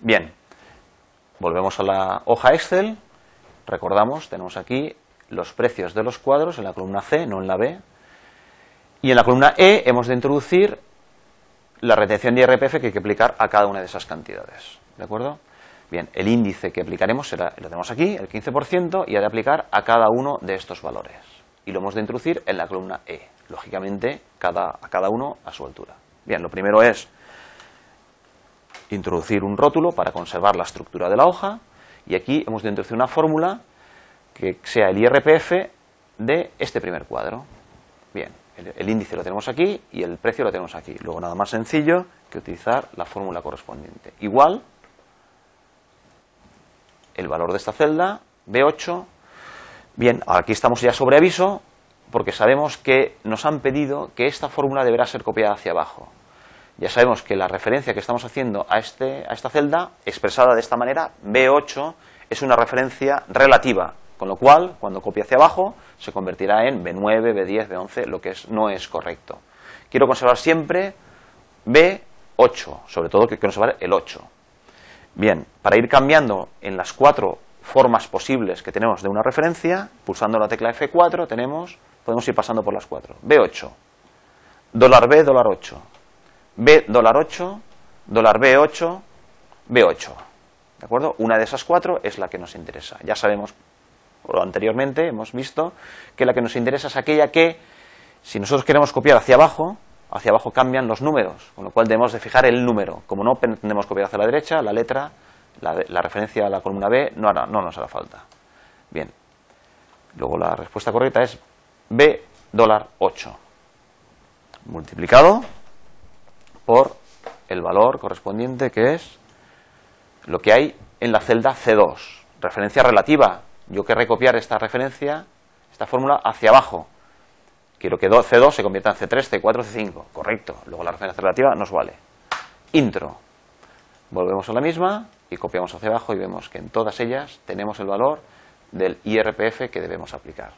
Bien, volvemos a la hoja Excel. Recordamos, tenemos aquí los precios de los cuadros en la columna C, no en la B. Y en la columna E hemos de introducir la retención de IRPF que hay que aplicar a cada una de esas cantidades. ¿De acuerdo? Bien, el índice que aplicaremos será, lo tenemos aquí, el 15%, y ha de aplicar a cada uno de estos valores. Y lo hemos de introducir en la columna E. Lógicamente, cada, a cada uno a su altura. Bien, lo primero es introducir un rótulo para conservar la estructura de la hoja. Y aquí hemos de introducir una fórmula que sea el IRPF de este primer cuadro. Bien, el, índice lo tenemos aquí y el precio lo tenemos aquí. Luego nada más sencillo que utilizar la fórmula correspondiente. Igual, el valor de esta celda, B8. Bien, aquí estamos ya sobre aviso porque sabemos que nos han pedido que esta fórmula deberá ser copiada hacia abajo. Ya sabemos que la referencia que estamos haciendo a, este, a esta celda, expresada de esta manera, B8, es una referencia relativa, con lo cual, cuando copie hacia abajo, se convertirá en B9, B10, B11, lo que no es correcto. Quiero conservar siempre B8, sobre todo que conservar el 8. Bien, para ir cambiando en las cuatro formas posibles que tenemos de una referencia, pulsando la tecla F4 tenemos, podemos ir pasando por las cuatro. B8, dólar B, dólar 8, B, dólar 8, dólar B8, B8. ¿De acuerdo? Una de esas cuatro es la que nos interesa. Ya sabemos anteriormente hemos visto que la que nos interesa es aquella que, si nosotros queremos copiar hacia abajo, hacia abajo cambian los números, con lo cual debemos de fijar el número. Como no pretendemos copiar hacia la derecha, la letra, la, referencia a la columna B no, no nos hará falta. Bien. Luego la respuesta correcta es B dólar 8 multiplicado por el valor correspondiente que es lo que hay en la celda C2, referencia relativa, yo querré copiar esta referencia, esta fórmula, hacia abajo. Quiero que C2 se convierta en C3, C4, C5. Correcto. Luego la referencia relativa nos vale. Intro. Volvemos a la misma y copiamos hacia abajo y vemos que en todas ellas tenemos el valor del IRPF que debemos aplicar.